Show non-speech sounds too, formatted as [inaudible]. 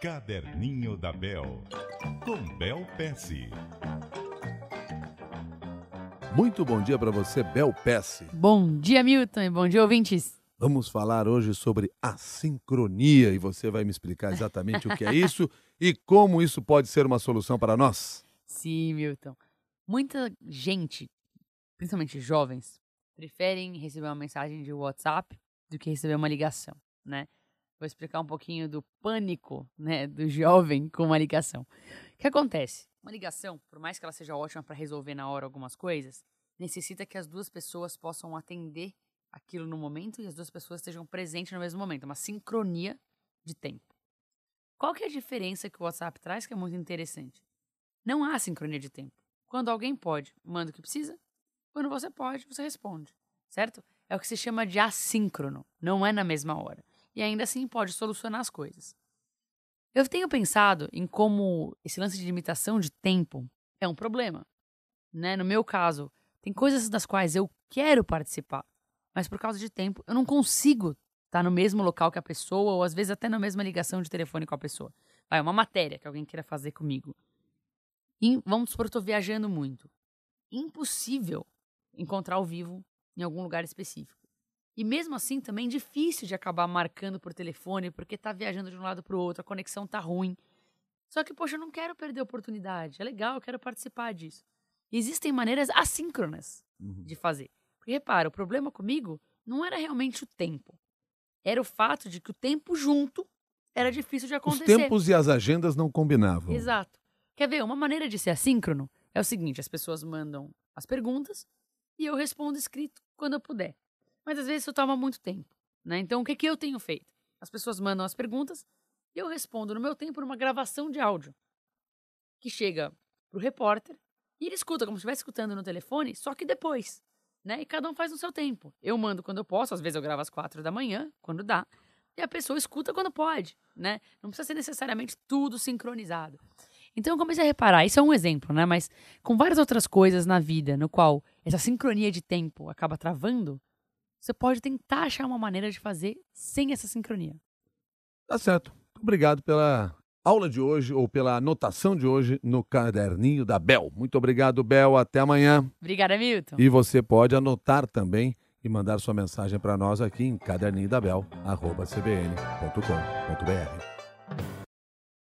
Caderninho da Bel, com Bel Pesce. Muito bom dia para você, Bel Pesce. Bom dia, Milton, e bom dia, ouvintes. Vamos falar hoje sobre assincronia e você vai me explicar exatamente o que é isso [laughs] e como isso pode ser uma solução para nós. Sim, Milton. Muita gente, principalmente jovens, preferem receber uma mensagem de WhatsApp do que receber uma ligação, né? Vou explicar um pouquinho do pânico, né, do jovem com uma ligação. O que acontece? Uma ligação, por mais que ela seja ótima para resolver na hora algumas coisas, necessita que as duas pessoas possam atender aquilo no momento e as duas pessoas estejam presentes no mesmo momento, uma sincronia de tempo. Qual que é a diferença que o WhatsApp traz que é muito interessante? Não há sincronia de tempo. Quando alguém pode, manda o que precisa. Quando você pode, você responde, certo? É o que se chama de assíncrono, não é na mesma hora e ainda assim pode solucionar as coisas. Eu tenho pensado em como esse lance de limitação de tempo é um problema. Né? No meu caso, tem coisas das quais eu quero participar, mas por causa de tempo eu não consigo estar no mesmo local que a pessoa, ou às vezes até na mesma ligação de telefone com a pessoa. Vai, uma matéria que alguém queira fazer comigo. E vamos supor eu estou viajando muito. Impossível encontrar ao vivo em algum lugar específico. E mesmo assim, também difícil de acabar marcando por telefone, porque tá viajando de um lado para o outro, a conexão tá ruim. Só que, poxa, eu não quero perder a oportunidade. É legal, eu quero participar disso. Existem maneiras assíncronas uhum. de fazer. Porque repara, o problema comigo não era realmente o tempo. Era o fato de que o tempo junto era difícil de acontecer. Os tempos e as agendas não combinavam. Exato. Quer ver? Uma maneira de ser assíncrono é o seguinte: as pessoas mandam as perguntas e eu respondo escrito quando eu puder. Mas às vezes isso toma muito tempo. Né? Então, o que, que eu tenho feito? As pessoas mandam as perguntas e eu respondo no meu tempo numa gravação de áudio que chega pro repórter e ele escuta como se estivesse escutando no telefone, só que depois. Né? E cada um faz no seu tempo. Eu mando quando eu posso, às vezes eu gravo às quatro da manhã, quando dá, e a pessoa escuta quando pode, né? Não precisa ser necessariamente tudo sincronizado. Então eu comecei a reparar, isso é um exemplo, né? Mas com várias outras coisas na vida, no qual essa sincronia de tempo acaba travando, você pode tentar achar uma maneira de fazer sem essa sincronia. Tá certo. Obrigado pela aula de hoje ou pela anotação de hoje no caderninho da Bel. Muito obrigado, Bel. Até amanhã. Obrigada, Milton. E você pode anotar também e mandar sua mensagem para nós aqui em caderninho da Bel, cbn.com.br.